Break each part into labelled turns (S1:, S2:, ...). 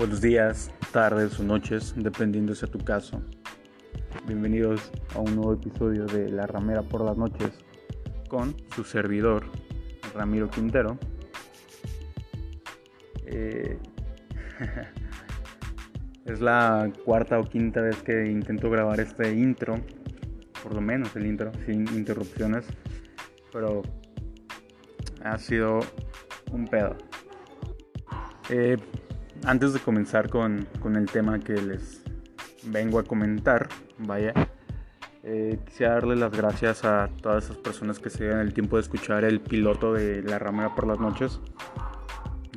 S1: Buenos días, tardes o noches, dependiendo sea tu caso. Bienvenidos a un nuevo episodio de La Ramera por las noches con su servidor, Ramiro Quintero. Eh, es la cuarta o quinta vez que intento grabar este intro, por lo menos el intro, sin interrupciones, pero ha sido un pedo. Eh, antes de comenzar con, el tema que les vengo a comentar, vaya, eh, quisiera darle las gracias a todas esas personas que se dieron el tiempo de escuchar el piloto de La Ramera por las noches.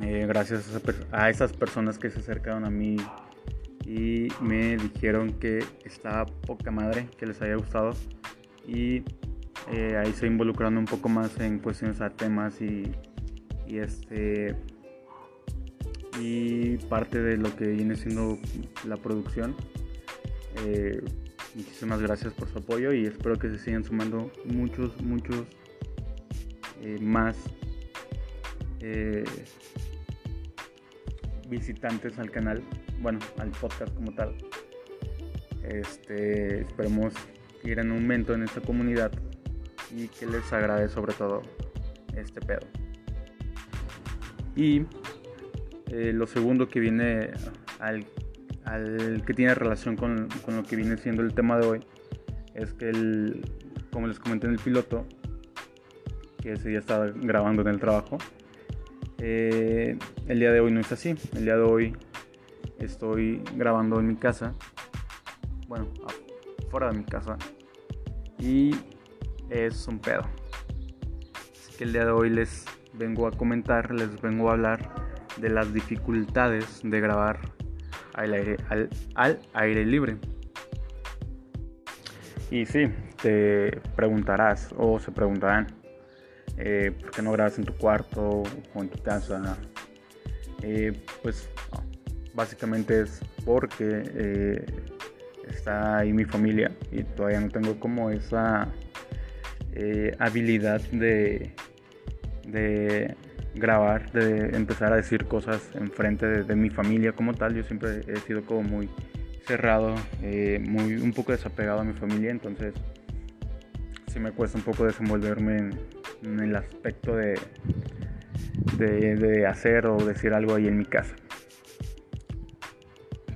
S1: Eh, gracias a, esas personas que se acercaron a mí y me dijeron que estaba poca madre, que les haya gustado. Y eh, ahí se involucrando un poco más en cuestiones a temas y este y parte de lo que viene siendo la producción. Eh, muchísimas gracias por su apoyo y espero que se sigan sumando muchos, muchos eh, más eh, visitantes al canal, bueno, al podcast como tal. Este, esperemos ir en aumento en esta comunidad y que les agrade sobre todo este pedo. Y eh, lo segundo que viene al, que tiene relación con, lo que viene siendo el tema de hoy es que, el, como les comenté en el piloto, que ese día estaba grabando en el trabajo, eh, el día de hoy no es así. El día de hoy estoy grabando en mi casa, bueno, fuera de mi casa, y es un pedo. Así que el día de hoy les vengo a comentar, les vengo a hablar de las dificultades de grabar al aire, al, aire libre. Y sí, te preguntarás o se preguntarán, eh, ¿por qué no grabas en tu cuarto o en tu casa? Eh, pues básicamente es porque eh, está ahí mi familia y todavía no tengo como esa habilidad de, de grabar, de empezar a decir cosas enfrente de, mi familia como tal. Yo siempre he sido como muy cerrado, eh, muy un poco desapegado a mi familia, entonces sí me cuesta un poco desenvolverme en, el aspecto de, de, hacer o decir algo ahí en mi casa.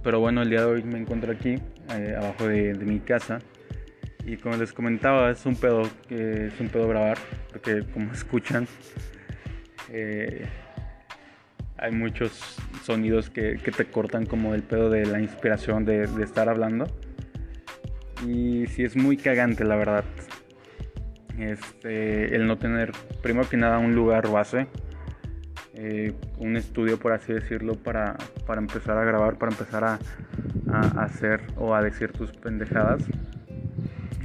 S1: Pero bueno, el día de hoy me encuentro aquí, eh, abajo de, mi casa. Y como les comentaba, es un pedo, es un pedo grabar, porque como escuchan, eh, hay muchos sonidos que, te cortan como el pedo de la inspiración de, estar hablando. Y si es muy cagante, la verdad. Este, el no tener, primero que nada, un lugar base. Eh, un estudio, por así decirlo, para, empezar a grabar, para empezar a, a, hacer o a decir tus pendejadas.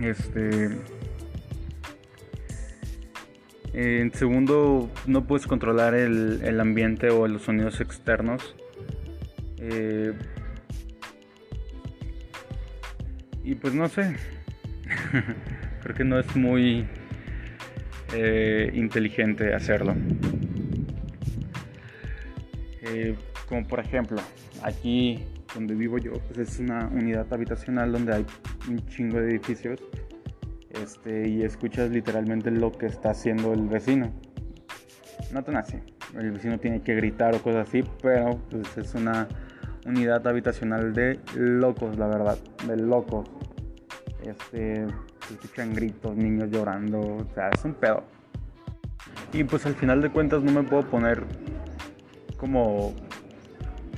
S1: Este en segundo, no puedes controlar el, ambiente o los sonidos externos. Eh, y pues no sé, creo que no es muy eh, inteligente hacerlo. Eh, como por ejemplo, aquí donde vivo yo, pues es una unidad habitacional donde hay un chingo de edificios este, y escuchas literalmente lo que está haciendo el vecino. No tan así, el vecino tiene que gritar o cosas así, pero pues es una unidad habitacional de locos, la verdad, de locos. Este, se escuchan gritos, niños llorando, o sea, es un pedo. Y pues al final de cuentas no me puedo poner como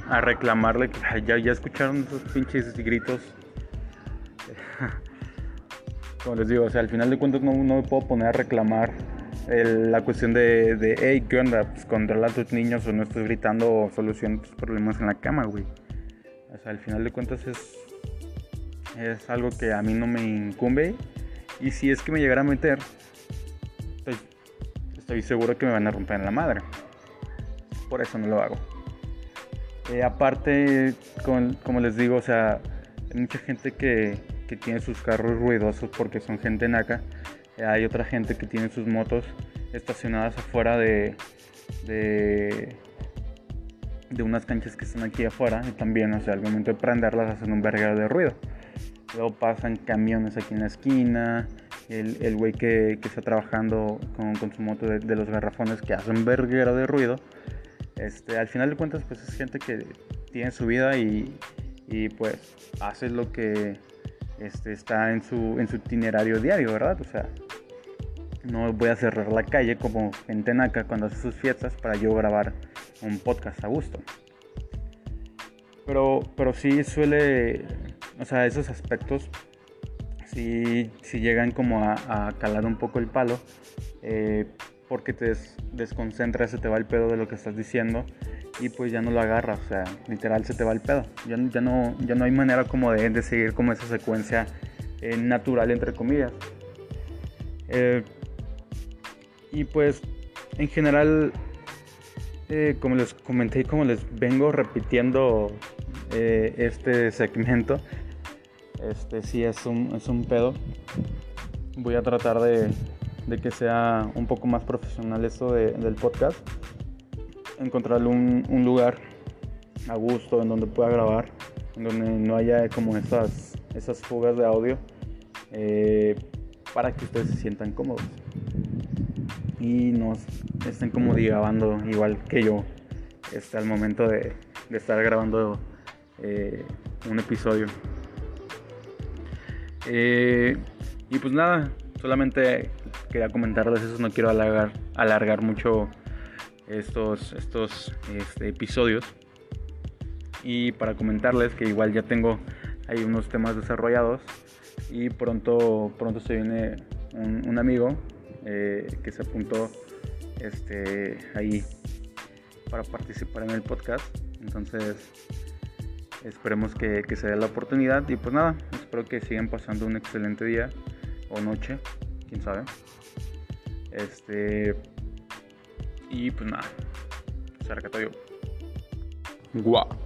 S1: a reclamarle que ya, ya escucharon esos pinches gritos como les digo, o sea, al final de cuentas no, me puedo poner a reclamar la cuestión de, de, hey, ¿qué onda? Pues controla a tus niños o no estés gritando o soluciona tus problemas en la cama, güey. O sea, al final de cuentas es, es algo que a mí no me incumbe. Y si es que me llegara a meter, pues, estoy seguro que me van a romper en la madre. Por eso no lo hago. Eh, aparte, como les digo, o sea, hay mucha gente que, que tiene sus carros ruidosos porque son gente naca. Hay otra gente que tiene sus motos estacionadas afuera de, de, de unas canchas que están aquí afuera y también, o sea, al momento de prenderlas hacen un verguero de ruido. Luego pasan camiones aquí en la esquina, el güey que, que, está trabajando con, con su moto de, de, los garrafones que hacen verguero de ruido. Este, al final de cuentas, pues es gente que tiene su vida y, y pues hace lo que este, está en su, en su itinerario diario, ¿verdad? O sea, no voy a cerrar la calle como en Tenaca cuando hace sus fiestas para yo grabar un podcast a gusto. Pero, pero sí suele, o sea, esos aspectos sí, sí llegan como a, calar un poco el palo, eh, porque te des, desconcentras, se te va el pedo de lo que estás diciendo y pues ya no lo agarras, o sea, literal se te va el pedo. Ya, ya, no, ya no hay manera como de, de seguir como esa secuencia eh, natural, entre comillas. Eh, y pues en general, eh, como les comenté y como les vengo repitiendo este segmento, este sí es un, es un pedo. Voy a tratar de, de, que sea un poco más profesional esto del podcast. Encontrarle un, un, lugar a gusto en donde pueda grabar, en donde no haya como esas, esas fugas de audio, eh, para que ustedes se sientan cómodos y nos estén como divagando igual que yo este, al momento de, estar grabando eh, un episodio. Eh, y pues nada, solamente quería comentarles eso, no quiero alargar, mucho estos, estos este, episodios. Y para comentarles que igual ya tengo ahí unos temas desarrollados y pronto, pronto se viene un amigo eh, que se apuntó este, ahí para participar en el podcast. Entonces, esperemos que, se dé la oportunidad. Y pues nada, espero que sigan pasando un excelente día o noche, quién sabe. Este, y pues nada, se yo. Guau.